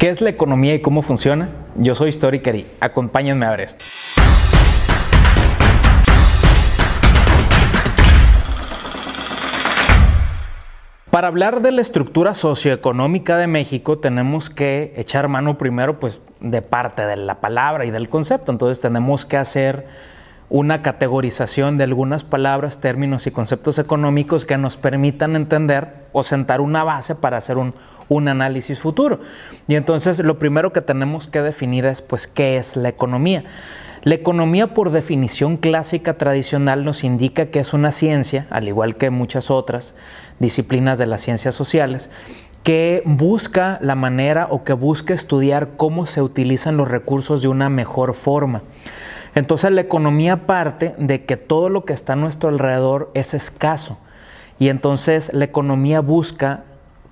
¿Qué es la economía y cómo funciona? Yo soy Storyker y acompáñenme a ver esto. Para hablar de la estructura socioeconómica de México tenemos que echar mano primero pues de parte de la palabra y del concepto. Entonces tenemos que hacer una categorización de algunas palabras, términos y conceptos económicos que nos permitan entender o sentar una base para hacer un, un análisis futuro. Y entonces lo primero que tenemos que definir es pues qué es la economía. La economía por definición clásica tradicional nos indica que es una ciencia, al igual que muchas otras disciplinas de las ciencias sociales, que busca la manera o que busca estudiar cómo se utilizan los recursos de una mejor forma. Entonces la economía parte de que todo lo que está a nuestro alrededor es escaso y entonces la economía busca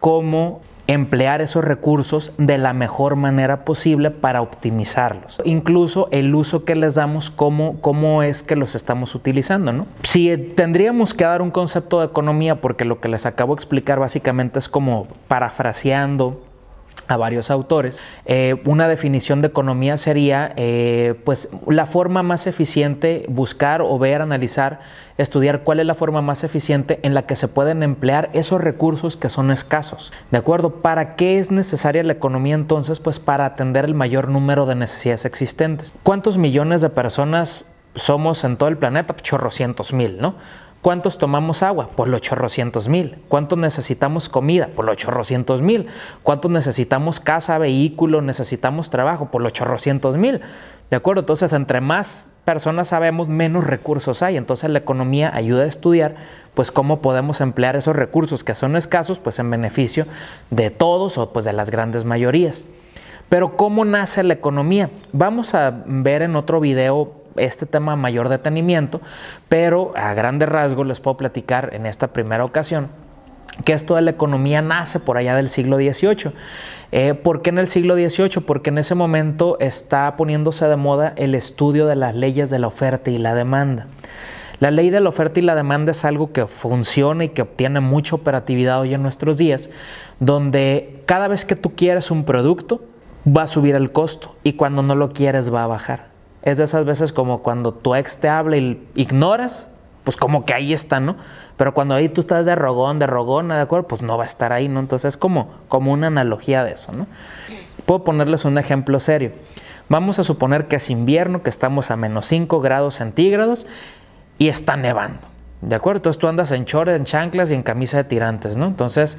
cómo emplear esos recursos de la mejor manera posible para optimizarlos. Incluso el uso que les damos, cómo, cómo es que los estamos utilizando. ¿no? Si tendríamos que dar un concepto de economía, porque lo que les acabo de explicar básicamente es como parafraseando a varios autores. Eh, una definición de economía sería eh, pues la forma más eficiente, buscar o ver, analizar, estudiar cuál es la forma más eficiente en la que se pueden emplear esos recursos que son escasos. ¿De acuerdo? ¿Para qué es necesaria la economía entonces? Pues para atender el mayor número de necesidades existentes. ¿Cuántos millones de personas somos en todo el planeta? Pues chorrocientos mil, ¿no? ¿Cuántos tomamos agua? Por los chorrocientos mil. ¿Cuántos necesitamos comida? Por los chorrocientos mil. ¿Cuántos necesitamos casa, vehículo, necesitamos trabajo? Por los chorrocientos mil. ¿De acuerdo? Entonces, entre más personas sabemos, menos recursos hay. Entonces, la economía ayuda a estudiar, pues, cómo podemos emplear esos recursos que son escasos, pues, en beneficio de todos o, pues, de las grandes mayorías. Pero, ¿cómo nace la economía? Vamos a ver en otro video este tema mayor detenimiento, pero a grandes rasgos les puedo platicar en esta primera ocasión que esto de la economía nace por allá del siglo XVIII. Eh, ¿Por qué en el siglo XVIII? Porque en ese momento está poniéndose de moda el estudio de las leyes de la oferta y la demanda. La ley de la oferta y la demanda es algo que funciona y que obtiene mucha operatividad hoy en nuestros días, donde cada vez que tú quieres un producto, va a subir el costo y cuando no lo quieres va a bajar es de esas veces como cuando tu ex te habla y ignoras, pues como que ahí está, ¿no? Pero cuando ahí tú estás de rogón, de rogona, ¿de acuerdo? Pues no va a estar ahí, ¿no? Entonces es como, como una analogía de eso, ¿no? Puedo ponerles un ejemplo serio. Vamos a suponer que es invierno, que estamos a menos 5 grados centígrados y está nevando, ¿de acuerdo? Entonces tú andas en chores, en chanclas y en camisa de tirantes, ¿no? Entonces,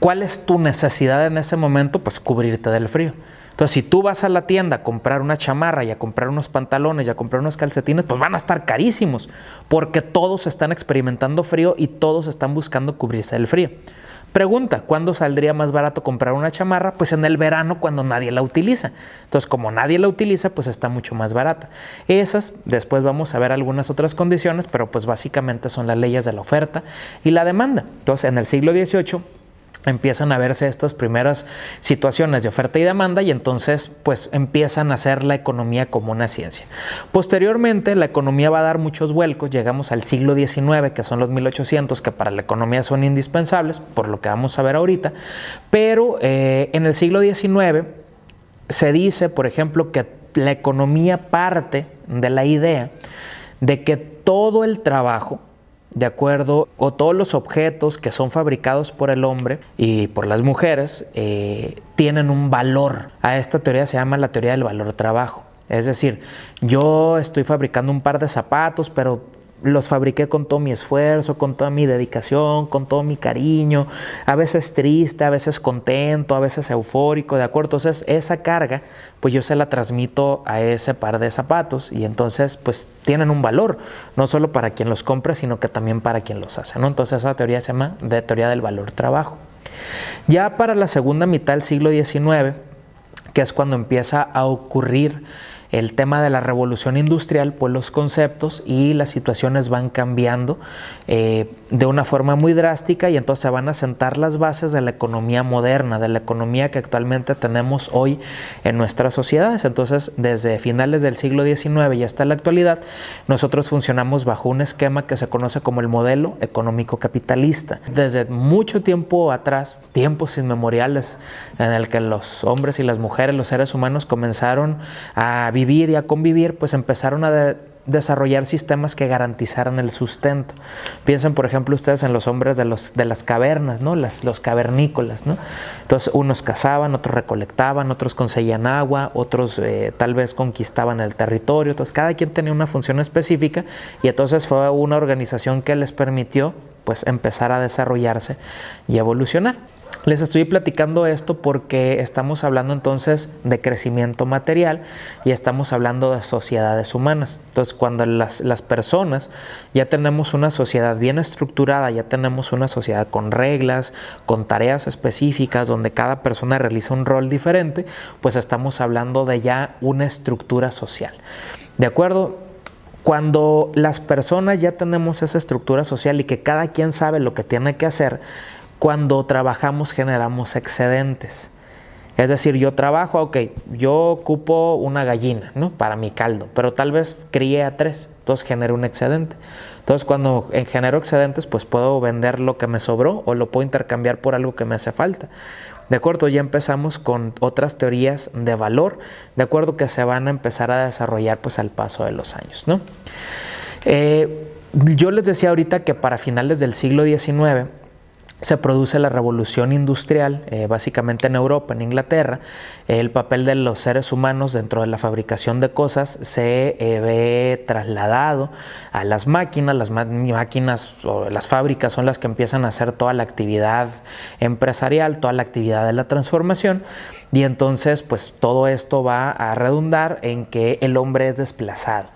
¿cuál es tu necesidad en ese momento? Pues cubrirte del frío. Entonces, si tú vas a la tienda a comprar una chamarra y a comprar unos pantalones y a comprar unos calcetines, pues van a estar carísimos, porque todos están experimentando frío y todos están buscando cubrirse del frío. Pregunta, ¿cuándo saldría más barato comprar una chamarra? Pues en el verano cuando nadie la utiliza. Entonces, como nadie la utiliza, pues está mucho más barata. Esas, después vamos a ver algunas otras condiciones, pero pues básicamente son las leyes de la oferta y la demanda. Entonces, en el siglo XVIII empiezan a verse estas primeras situaciones de oferta y demanda y entonces pues empiezan a hacer la economía como una ciencia. Posteriormente la economía va a dar muchos vuelcos, llegamos al siglo XIX que son los 1800 que para la economía son indispensables, por lo que vamos a ver ahorita, pero eh, en el siglo XIX se dice por ejemplo que la economía parte de la idea de que todo el trabajo de acuerdo, o todos los objetos que son fabricados por el hombre y por las mujeres eh, tienen un valor. A esta teoría se llama la teoría del valor trabajo. Es decir, yo estoy fabricando un par de zapatos, pero los fabriqué con todo mi esfuerzo, con toda mi dedicación, con todo mi cariño, a veces triste, a veces contento, a veces eufórico, ¿de acuerdo? Entonces esa carga, pues yo se la transmito a ese par de zapatos y entonces pues tienen un valor, no solo para quien los compra, sino que también para quien los hace, ¿no? Entonces esa teoría se llama de teoría del valor trabajo. Ya para la segunda mitad del siglo XIX, que es cuando empieza a ocurrir el tema de la revolución industrial, pues los conceptos y las situaciones van cambiando eh, de una forma muy drástica y entonces se van a sentar las bases de la economía moderna, de la economía que actualmente tenemos hoy en nuestras sociedades. Entonces, desde finales del siglo XIX y hasta la actualidad, nosotros funcionamos bajo un esquema que se conoce como el modelo económico capitalista. Desde mucho tiempo atrás, tiempos inmemoriales en el que los hombres y las mujeres, los seres humanos comenzaron a vivir y a convivir, pues empezaron a desarrollar sistemas que garantizaran el sustento. Piensen, por ejemplo, ustedes en los hombres de, los, de las cavernas, ¿no? Las, los cavernícolas. ¿no? Entonces, unos cazaban, otros recolectaban, otros conseguían agua, otros eh, tal vez conquistaban el territorio. Entonces, cada quien tenía una función específica y entonces fue una organización que les permitió pues empezar a desarrollarse y evolucionar. Les estoy platicando esto porque estamos hablando entonces de crecimiento material y estamos hablando de sociedades humanas. Entonces, cuando las, las, personas ya tenemos una sociedad bien estructurada, ya tenemos una sociedad con reglas, con tareas específicas, donde cada persona realiza un rol diferente, pues estamos hablando de ya una estructura social. ¿De acuerdo? Cuando las personas ya tenemos esa estructura social y que cada quien sabe lo que tiene que hacer, cuando trabajamos generamos excedentes. Es decir, yo trabajo, ok, yo ocupo una gallina, ¿no? Para mi caldo, pero tal vez crié a tres, entonces genero un excedente. Entonces, cuando genero excedentes, pues puedo vender lo que me sobró o lo puedo intercambiar por algo que me hace falta. De acuerdo, ya empezamos con otras teorías de valor, de acuerdo que se van a empezar a desarrollar pues al paso de los años, ¿no? Eh, yo les decía ahorita que para finales del siglo XIX, se produce la revolución industrial, eh, básicamente en Europa, en Inglaterra, el papel de los seres humanos dentro de la fabricación de cosas se eh, ve trasladado a las máquinas, las máquinas o las fábricas son las que empiezan a hacer toda la actividad empresarial, toda la actividad de la transformación. Y entonces pues todo esto va a redundar en que el hombre es desplazado.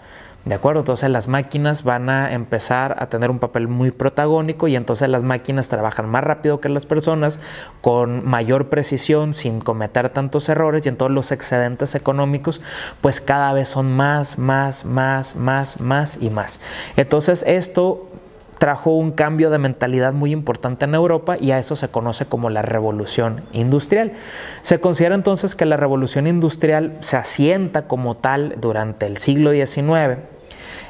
¿De acuerdo? Entonces las máquinas van a empezar a tener un papel muy protagónico y entonces las máquinas trabajan más rápido que las personas, con mayor precisión, sin cometer tantos errores y entonces los excedentes económicos pues cada vez son más, más, más, más, más y más. Entonces esto trajo un cambio de mentalidad muy importante en Europa y a eso se conoce como la revolución industrial. Se considera entonces que la revolución industrial se asienta como tal durante el siglo XIX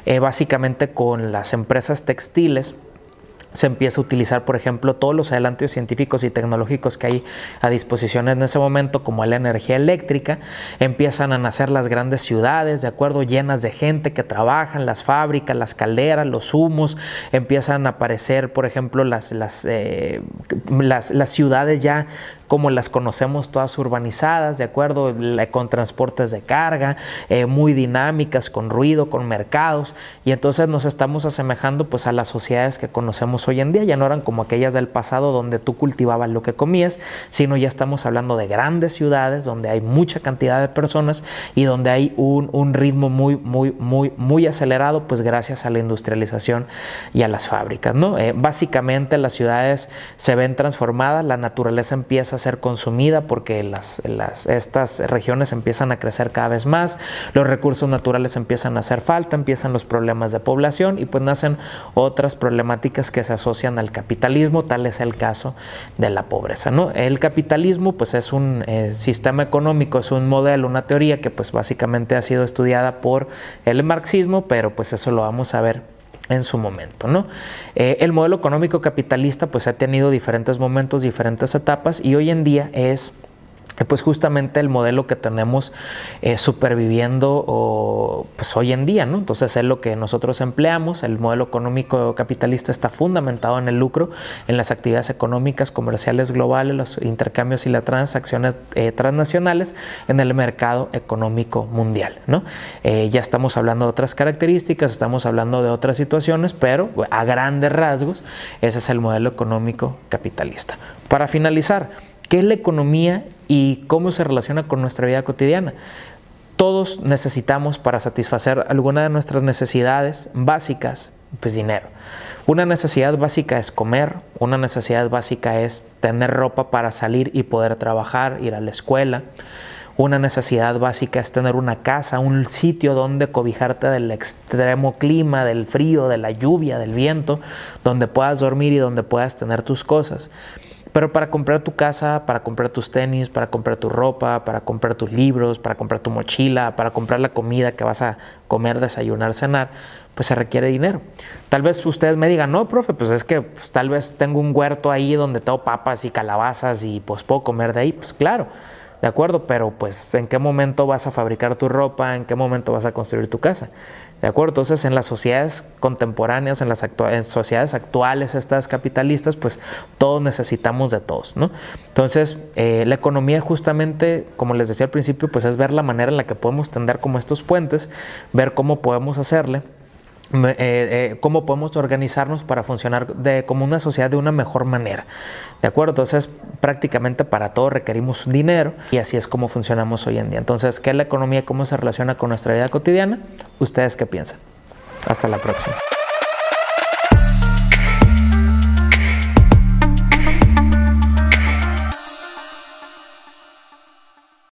eh, básicamente con las empresas textiles se empieza a utilizar, por ejemplo, todos los adelantos científicos y tecnológicos que hay a disposición en ese momento, como la energía eléctrica, empiezan a nacer las grandes ciudades, de acuerdo, llenas de gente que trabajan, las fábricas, las calderas, los humos, empiezan a aparecer, por ejemplo, las, las, eh, las, las ciudades ya como las conocemos todas urbanizadas, de acuerdo, con transportes de carga, eh, muy dinámicas, con ruido, con mercados, y entonces nos estamos asemejando pues a las sociedades que conocemos hoy en día, ya no eran como aquellas del pasado donde tú cultivabas lo que comías, sino ya estamos hablando de grandes ciudades donde hay mucha cantidad de personas y donde hay un, ritmo muy, muy, muy, muy acelerado, pues gracias a la industrialización y a las fábricas, ¿no? Eh, básicamente las ciudades se ven transformadas, la naturaleza empieza ser consumida porque las, estas regiones empiezan a crecer cada vez más, los recursos naturales empiezan a hacer falta, empiezan los problemas de población y pues nacen otras problemáticas que se asocian al capitalismo, tal es el caso de la pobreza. ¿no? El capitalismo pues es un eh, sistema económico, es un modelo, una teoría que pues básicamente ha sido estudiada por el marxismo, pero pues eso lo vamos a ver en su momento. ¿no? Eh, el modelo económico capitalista pues ha tenido diferentes momentos, diferentes etapas y hoy en día es pues justamente el modelo que tenemos eh, superviviendo pues hoy en día, ¿no? Entonces es lo que nosotros empleamos, el modelo económico capitalista está fundamentado en el lucro, en las actividades económicas, comerciales globales, los intercambios y las transacciones eh, transnacionales en el mercado económico mundial, ¿no? Eh, ya estamos hablando de otras características, estamos hablando de otras situaciones, pero a grandes rasgos ese es el modelo económico capitalista. Para finalizar, ¿qué es la economía y cómo se relaciona con nuestra vida cotidiana. Todos necesitamos para satisfacer alguna de nuestras necesidades básicas, pues dinero. Una necesidad básica es comer, una necesidad básica es tener ropa para salir y poder trabajar, ir a la escuela. una necesidad básica es tener una casa, un sitio donde cobijarte del extremo clima, del frío, de la lluvia, del viento, donde puedas dormir y donde puedas tener tus cosas. Pero para comprar tu casa, para comprar tus tenis, para comprar tu ropa, para comprar tus libros, para comprar tu mochila, para comprar la comida que vas a comer, desayunar, cenar, pues se requiere dinero. Tal vez ustedes me digan, no, profe, pues es que pues, tal vez tengo un huerto ahí donde tengo papas y calabazas y pues puedo comer de ahí. Pues claro, de acuerdo, pero pues en qué momento vas a fabricar tu ropa, en qué momento vas a construir tu casa. ¿De acuerdo? Entonces, en las sociedades contemporáneas, en las sociedades actuales, estas capitalistas, pues todos necesitamos de todos, ¿no? Entonces, eh, la economía justamente, como les decía al principio, pues es ver la manera en la que podemos tender como estos puentes, ver cómo podemos hacerle eh, eh, cómo podemos organizarnos para funcionar de, como una sociedad de una mejor manera. ¿De acuerdo? Entonces, prácticamente para todo requerimos dinero y así es como funcionamos hoy en día. Entonces, ¿qué es la economía? ¿Cómo se relaciona con nuestra vida cotidiana? ¿Ustedes qué piensan? Hasta la próxima.